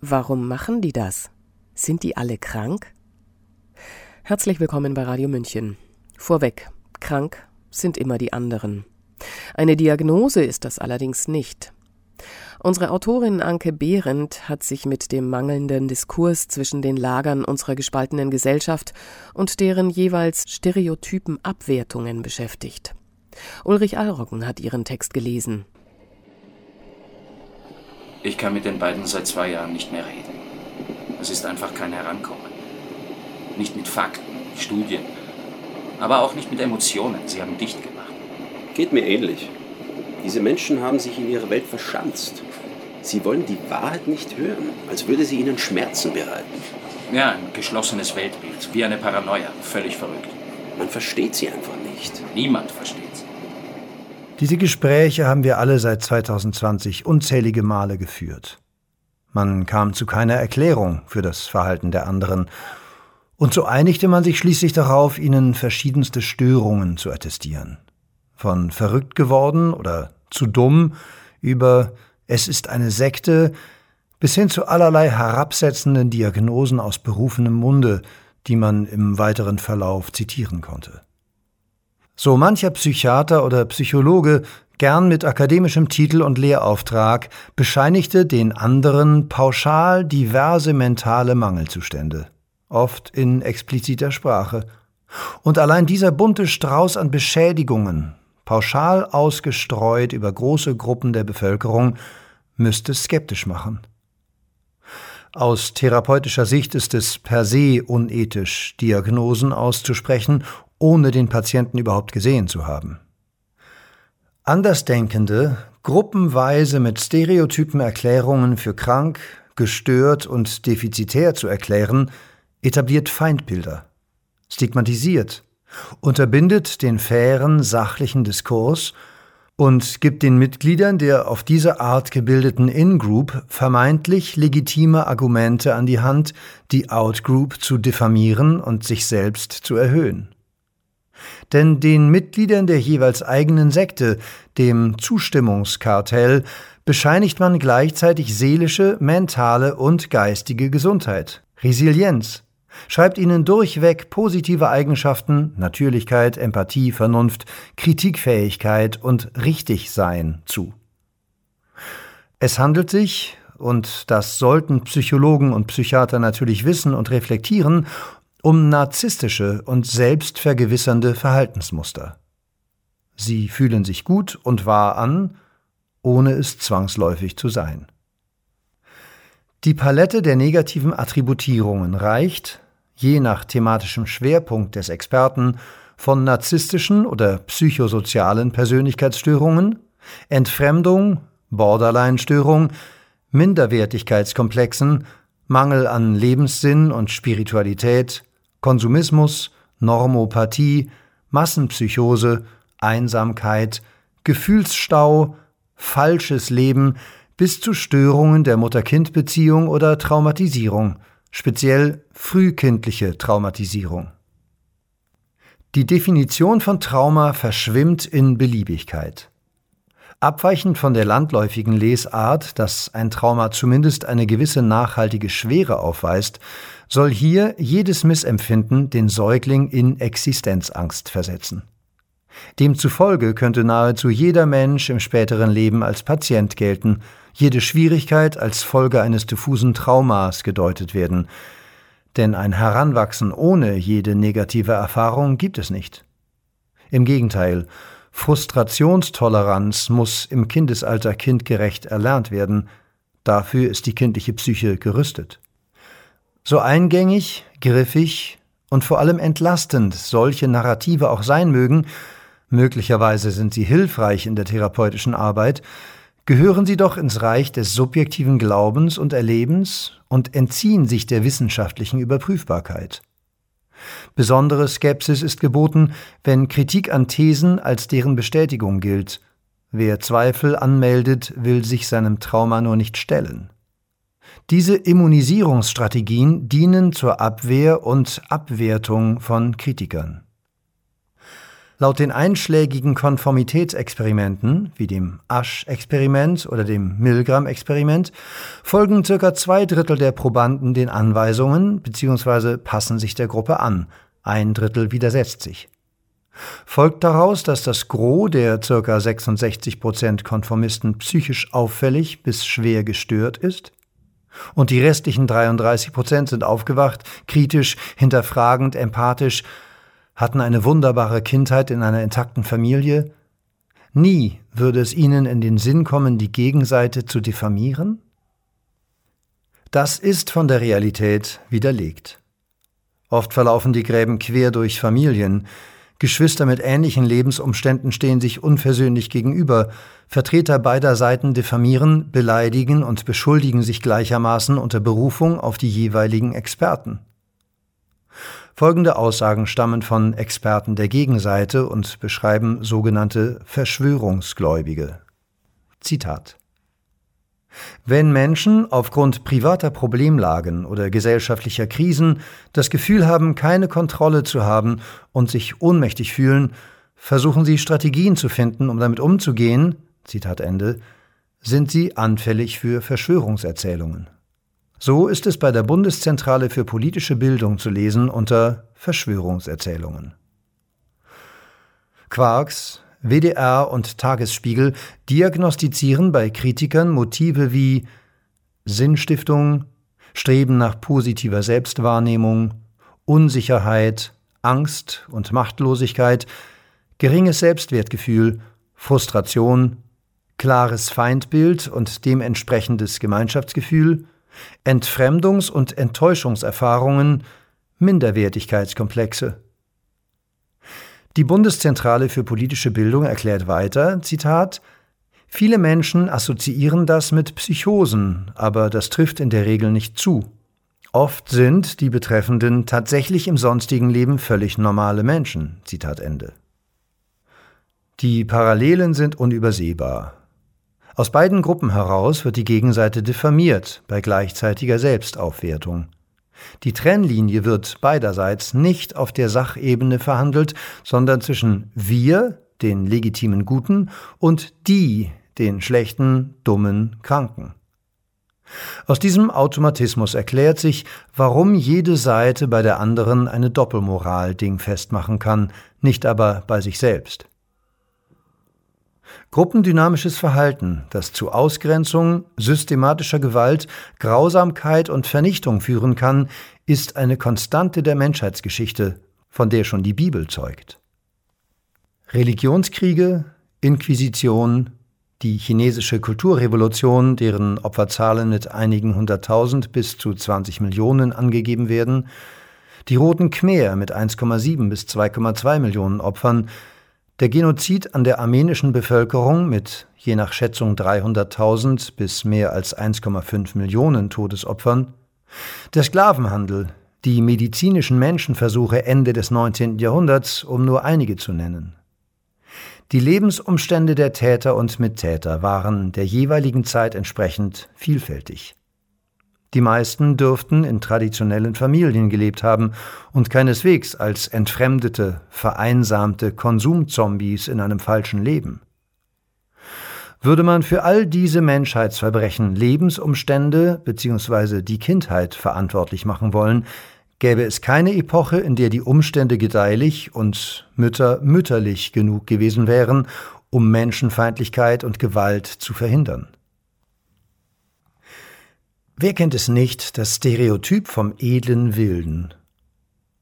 Warum machen die das? Sind die alle krank? Herzlich willkommen bei Radio München. Vorweg, krank sind immer die anderen. Eine Diagnose ist das allerdings nicht. Unsere Autorin Anke Behrendt hat sich mit dem mangelnden Diskurs zwischen den Lagern unserer gespaltenen Gesellschaft und deren jeweils stereotypen Abwertungen beschäftigt. Ulrich Alrocken hat ihren Text gelesen. Ich kann mit den beiden seit zwei Jahren nicht mehr reden. Es ist einfach kein Herankommen. Nicht mit Fakten, Studien, aber auch nicht mit Emotionen. Sie haben dicht gemacht. Geht mir ähnlich. Diese Menschen haben sich in ihre Welt verschanzt. Sie wollen die Wahrheit nicht hören, als würde sie ihnen Schmerzen bereiten. Ja, ein geschlossenes Weltbild, wie eine Paranoia, völlig verrückt. Man versteht sie einfach nicht. Niemand. Diese Gespräche haben wir alle seit 2020 unzählige Male geführt. Man kam zu keiner Erklärung für das Verhalten der anderen, und so einigte man sich schließlich darauf, ihnen verschiedenste Störungen zu attestieren. Von verrückt geworden oder zu dumm über es ist eine Sekte bis hin zu allerlei herabsetzenden Diagnosen aus berufenem Munde, die man im weiteren Verlauf zitieren konnte. So mancher Psychiater oder Psychologe, gern mit akademischem Titel und Lehrauftrag, bescheinigte den anderen pauschal diverse mentale Mangelzustände, oft in expliziter Sprache. Und allein dieser bunte Strauß an Beschädigungen, pauschal ausgestreut über große Gruppen der Bevölkerung, müsste skeptisch machen. Aus therapeutischer Sicht ist es per se unethisch, Diagnosen auszusprechen ohne den Patienten überhaupt gesehen zu haben. Andersdenkende, gruppenweise mit stereotypen Erklärungen für krank, gestört und defizitär zu erklären, etabliert Feindbilder, stigmatisiert, unterbindet den fairen, sachlichen Diskurs und gibt den Mitgliedern der auf diese Art gebildeten In-Group vermeintlich legitime Argumente an die Hand, die Out-Group zu diffamieren und sich selbst zu erhöhen. Denn den Mitgliedern der jeweils eigenen Sekte, dem Zustimmungskartell, bescheinigt man gleichzeitig seelische, mentale und geistige Gesundheit, Resilienz, schreibt ihnen durchweg positive Eigenschaften, Natürlichkeit, Empathie, Vernunft, Kritikfähigkeit und Richtigsein zu. Es handelt sich, und das sollten Psychologen und Psychiater natürlich wissen und reflektieren, um narzisstische und selbstvergewissernde Verhaltensmuster. Sie fühlen sich gut und wahr an, ohne es zwangsläufig zu sein. Die Palette der negativen Attributierungen reicht, je nach thematischem Schwerpunkt des Experten, von narzisstischen oder psychosozialen Persönlichkeitsstörungen, Entfremdung, Borderline-Störung, Minderwertigkeitskomplexen, Mangel an Lebenssinn und Spiritualität, Konsumismus, Normopathie, Massenpsychose, Einsamkeit, Gefühlsstau, falsches Leben bis zu Störungen der Mutter-Kind-Beziehung oder Traumatisierung, speziell frühkindliche Traumatisierung. Die Definition von Trauma verschwimmt in Beliebigkeit. Abweichend von der landläufigen Lesart, dass ein Trauma zumindest eine gewisse nachhaltige Schwere aufweist, soll hier jedes Missempfinden den Säugling in Existenzangst versetzen. Demzufolge könnte nahezu jeder Mensch im späteren Leben als Patient gelten, jede Schwierigkeit als Folge eines diffusen Traumas gedeutet werden, denn ein Heranwachsen ohne jede negative Erfahrung gibt es nicht. Im Gegenteil, Frustrationstoleranz muss im Kindesalter kindgerecht erlernt werden, dafür ist die kindliche Psyche gerüstet. So eingängig, griffig und vor allem entlastend solche Narrative auch sein mögen, möglicherweise sind sie hilfreich in der therapeutischen Arbeit, gehören sie doch ins Reich des subjektiven Glaubens und Erlebens und entziehen sich der wissenschaftlichen Überprüfbarkeit. Besondere Skepsis ist geboten, wenn Kritik an Thesen als deren Bestätigung gilt. Wer Zweifel anmeldet, will sich seinem Trauma nur nicht stellen. Diese Immunisierungsstrategien dienen zur Abwehr und Abwertung von Kritikern. Laut den einschlägigen Konformitätsexperimenten, wie dem Asch-Experiment oder dem Milgram-Experiment, folgen circa zwei Drittel der Probanden den Anweisungen bzw. passen sich der Gruppe an, ein Drittel widersetzt sich. Folgt daraus, dass das Gros der ca. 66 Prozent Konformisten psychisch auffällig bis schwer gestört ist? Und die restlichen 33 Prozent sind aufgewacht, kritisch, hinterfragend, empathisch, hatten eine wunderbare Kindheit in einer intakten Familie, nie würde es ihnen in den Sinn kommen, die Gegenseite zu diffamieren? Das ist von der Realität widerlegt. Oft verlaufen die Gräben quer durch Familien, Geschwister mit ähnlichen Lebensumständen stehen sich unversöhnlich gegenüber, Vertreter beider Seiten diffamieren, beleidigen und beschuldigen sich gleichermaßen unter Berufung auf die jeweiligen Experten. Folgende Aussagen stammen von Experten der Gegenseite und beschreiben sogenannte Verschwörungsgläubige. Zitat wenn Menschen aufgrund privater Problemlagen oder gesellschaftlicher Krisen das Gefühl haben, keine Kontrolle zu haben und sich ohnmächtig fühlen, versuchen sie Strategien zu finden, um damit umzugehen, Zitat Ende, sind sie anfällig für Verschwörungserzählungen. So ist es bei der Bundeszentrale für politische Bildung zu lesen unter Verschwörungserzählungen. Quarks, WDR und Tagesspiegel diagnostizieren bei Kritikern Motive wie Sinnstiftung, Streben nach positiver Selbstwahrnehmung, Unsicherheit, Angst und Machtlosigkeit, geringes Selbstwertgefühl, Frustration, klares Feindbild und dementsprechendes Gemeinschaftsgefühl, Entfremdungs- und Enttäuschungserfahrungen, Minderwertigkeitskomplexe. Die Bundeszentrale für politische Bildung erklärt weiter, Zitat, Viele Menschen assoziieren das mit Psychosen, aber das trifft in der Regel nicht zu. Oft sind die Betreffenden tatsächlich im sonstigen Leben völlig normale Menschen. Zitat Ende. Die Parallelen sind unübersehbar. Aus beiden Gruppen heraus wird die Gegenseite diffamiert bei gleichzeitiger Selbstaufwertung. Die Trennlinie wird beiderseits nicht auf der Sachebene verhandelt, sondern zwischen wir, den legitimen Guten, und die, den schlechten, dummen, Kranken. Aus diesem Automatismus erklärt sich, warum jede Seite bei der anderen eine Doppelmoral dingfest machen kann, nicht aber bei sich selbst. Gruppendynamisches Verhalten, das zu Ausgrenzung, systematischer Gewalt, Grausamkeit und Vernichtung führen kann, ist eine Konstante der Menschheitsgeschichte, von der schon die Bibel zeugt. Religionskriege, Inquisition, die chinesische Kulturrevolution, deren Opferzahlen mit einigen hunderttausend bis zu 20 Millionen angegeben werden, die Roten Khmer mit 1,7 bis 2,2 Millionen Opfern, der Genozid an der armenischen Bevölkerung mit je nach Schätzung 300.000 bis mehr als 1,5 Millionen Todesopfern, der Sklavenhandel, die medizinischen Menschenversuche Ende des 19. Jahrhunderts, um nur einige zu nennen. Die Lebensumstände der Täter und Mittäter waren der jeweiligen Zeit entsprechend vielfältig. Die meisten dürften in traditionellen Familien gelebt haben und keineswegs als entfremdete, vereinsamte Konsumzombies in einem falschen Leben. Würde man für all diese Menschheitsverbrechen Lebensumstände bzw. die Kindheit verantwortlich machen wollen, gäbe es keine Epoche, in der die Umstände gedeihlich und Mütter mütterlich genug gewesen wären, um Menschenfeindlichkeit und Gewalt zu verhindern. Wer kennt es nicht, das Stereotyp vom edlen Wilden?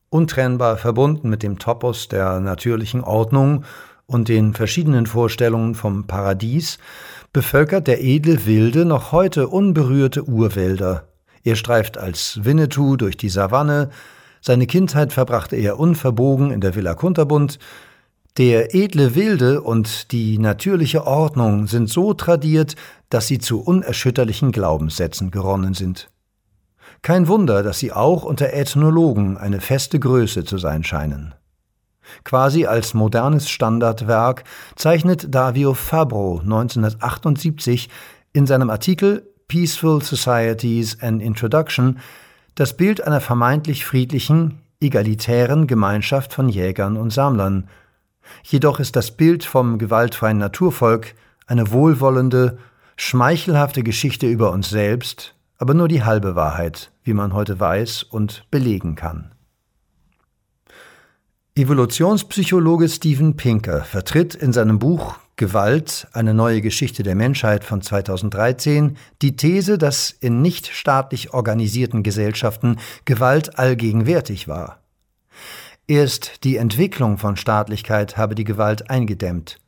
Untrennbar verbunden mit dem Topos der natürlichen Ordnung und den verschiedenen Vorstellungen vom Paradies, bevölkert der edle Wilde noch heute unberührte Urwälder. Er streift als Winnetou durch die Savanne, seine Kindheit verbrachte er unverbogen in der Villa Kunterbund, der edle Wilde und die natürliche Ordnung sind so tradiert, dass sie zu unerschütterlichen Glaubenssätzen geronnen sind. Kein Wunder, dass sie auch unter Ethnologen eine feste Größe zu sein scheinen. Quasi als modernes Standardwerk zeichnet Davio Fabro 1978 in seinem Artikel Peaceful Societies an Introduction das Bild einer vermeintlich friedlichen, egalitären Gemeinschaft von Jägern und Sammlern, Jedoch ist das Bild vom gewaltfreien Naturvolk eine wohlwollende, schmeichelhafte Geschichte über uns selbst, aber nur die halbe Wahrheit, wie man heute weiß und belegen kann. Evolutionspsychologe Steven Pinker vertritt in seinem Buch Gewalt, eine neue Geschichte der Menschheit von 2013 die These, dass in nicht staatlich organisierten Gesellschaften Gewalt allgegenwärtig war. Erst die Entwicklung von Staatlichkeit habe die Gewalt eingedämmt.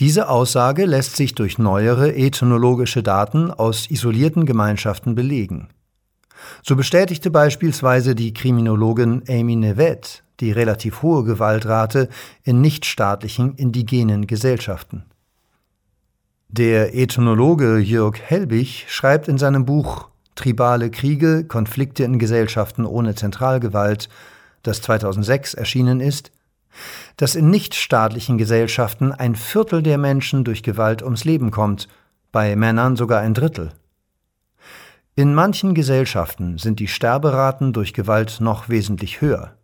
Diese Aussage lässt sich durch neuere ethnologische Daten aus isolierten Gemeinschaften belegen. So bestätigte beispielsweise die Kriminologin Amy Nevet die relativ hohe Gewaltrate in nichtstaatlichen indigenen Gesellschaften. Der Ethnologe Jörg Helbig schreibt in seinem Buch Tribale Kriege, Konflikte in Gesellschaften ohne Zentralgewalt, das 2006 erschienen ist, dass in nichtstaatlichen Gesellschaften ein Viertel der Menschen durch Gewalt ums Leben kommt, bei Männern sogar ein Drittel. In manchen Gesellschaften sind die Sterberaten durch Gewalt noch wesentlich höher.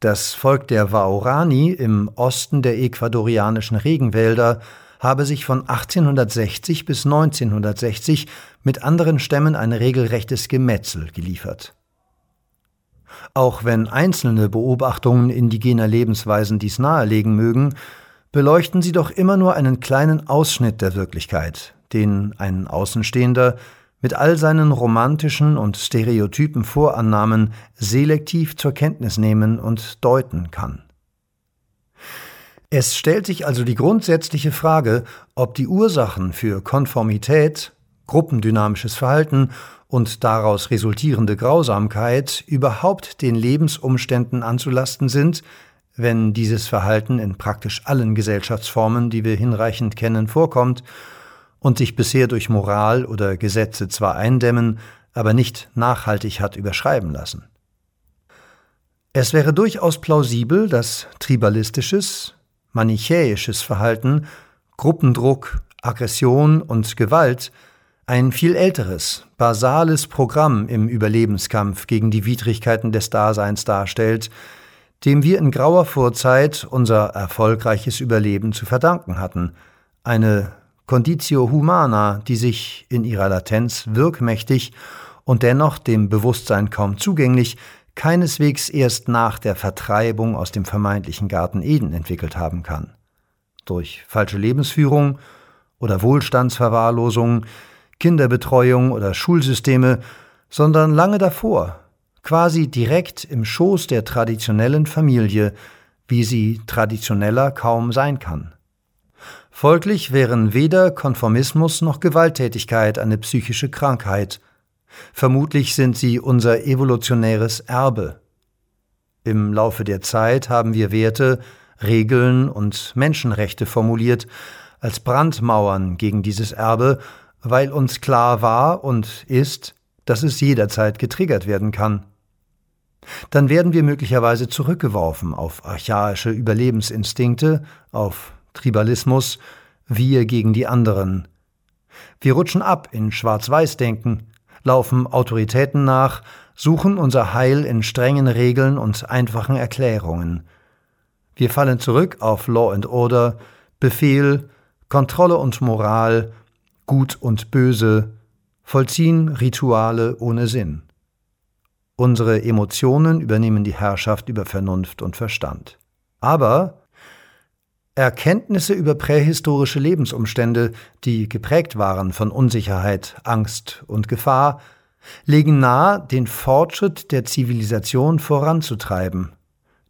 Das Volk der Waorani im Osten der ecuadorianischen Regenwälder habe sich von 1860 bis 1960 mit anderen Stämmen ein regelrechtes Gemetzel geliefert. Auch wenn einzelne Beobachtungen indigener Lebensweisen dies nahelegen mögen, beleuchten sie doch immer nur einen kleinen Ausschnitt der Wirklichkeit, den ein Außenstehender mit all seinen romantischen und stereotypen Vorannahmen selektiv zur Kenntnis nehmen und deuten kann. Es stellt sich also die grundsätzliche Frage, ob die Ursachen für Konformität, gruppendynamisches Verhalten und daraus resultierende Grausamkeit überhaupt den Lebensumständen anzulasten sind, wenn dieses Verhalten in praktisch allen Gesellschaftsformen, die wir hinreichend kennen, vorkommt, und sich bisher durch Moral oder Gesetze zwar eindämmen, aber nicht nachhaltig hat überschreiben lassen. Es wäre durchaus plausibel, dass tribalistisches, manichäisches Verhalten, Gruppendruck, Aggression und Gewalt ein viel älteres, basales Programm im Überlebenskampf gegen die Widrigkeiten des Daseins darstellt, dem wir in grauer Vorzeit unser erfolgreiches Überleben zu verdanken hatten, eine Conditio humana, die sich in ihrer Latenz wirkmächtig und dennoch dem Bewusstsein kaum zugänglich, keineswegs erst nach der Vertreibung aus dem vermeintlichen Garten Eden entwickelt haben kann. Durch falsche Lebensführung oder Wohlstandsverwahrlosung, Kinderbetreuung oder Schulsysteme, sondern lange davor, quasi direkt im Schoß der traditionellen Familie, wie sie traditioneller kaum sein kann. Folglich wären weder Konformismus noch Gewalttätigkeit eine psychische Krankheit. Vermutlich sind sie unser evolutionäres Erbe. Im Laufe der Zeit haben wir Werte, Regeln und Menschenrechte formuliert als Brandmauern gegen dieses Erbe weil uns klar war und ist, dass es jederzeit getriggert werden kann. Dann werden wir möglicherweise zurückgeworfen auf archaische Überlebensinstinkte, auf Tribalismus, wir gegen die anderen. Wir rutschen ab in Schwarz-Weiß-Denken, laufen Autoritäten nach, suchen unser Heil in strengen Regeln und einfachen Erklärungen. Wir fallen zurück auf Law and Order, Befehl, Kontrolle und Moral, Gut und Böse, vollziehen Rituale ohne Sinn. Unsere Emotionen übernehmen die Herrschaft über Vernunft und Verstand. Aber Erkenntnisse über prähistorische Lebensumstände, die geprägt waren von Unsicherheit, Angst und Gefahr, legen nahe, den Fortschritt der Zivilisation voranzutreiben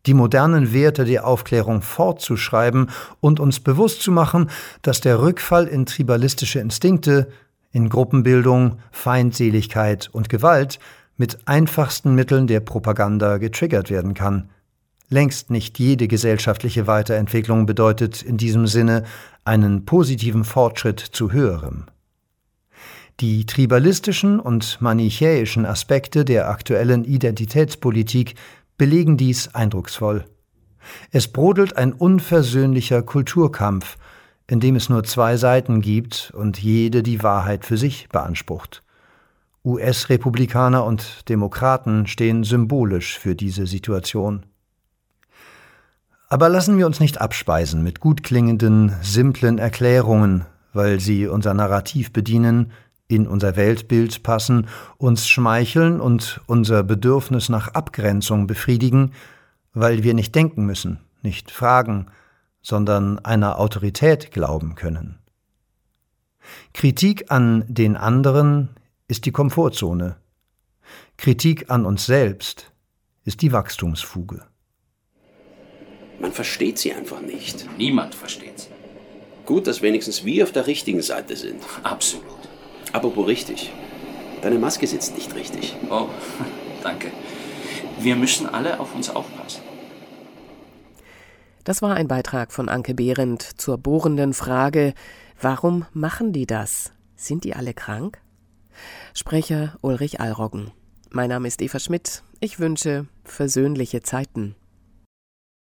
die modernen Werte der Aufklärung fortzuschreiben und uns bewusst zu machen, dass der Rückfall in tribalistische Instinkte, in Gruppenbildung, Feindseligkeit und Gewalt mit einfachsten Mitteln der Propaganda getriggert werden kann. Längst nicht jede gesellschaftliche Weiterentwicklung bedeutet in diesem Sinne einen positiven Fortschritt zu höherem. Die tribalistischen und manichäischen Aspekte der aktuellen Identitätspolitik belegen dies eindrucksvoll. Es brodelt ein unversöhnlicher Kulturkampf, in dem es nur zwei Seiten gibt und jede die Wahrheit für sich beansprucht. US-Republikaner und Demokraten stehen symbolisch für diese Situation. Aber lassen wir uns nicht abspeisen mit gut klingenden, simplen Erklärungen, weil sie unser Narrativ bedienen, in unser Weltbild passen, uns schmeicheln und unser Bedürfnis nach Abgrenzung befriedigen, weil wir nicht denken müssen, nicht fragen, sondern einer Autorität glauben können. Kritik an den anderen ist die Komfortzone. Kritik an uns selbst ist die Wachstumsfuge. Man versteht sie einfach nicht. Niemand versteht sie. Gut, dass wenigstens wir auf der richtigen Seite sind. Absolut. Apropos richtig. Deine Maske sitzt nicht richtig. Oh, danke. Wir müssen alle auf uns aufpassen. Das war ein Beitrag von Anke Behrendt zur bohrenden Frage, warum machen die das? Sind die alle krank? Sprecher Ulrich Allroggen. Mein Name ist Eva Schmidt. Ich wünsche versöhnliche Zeiten.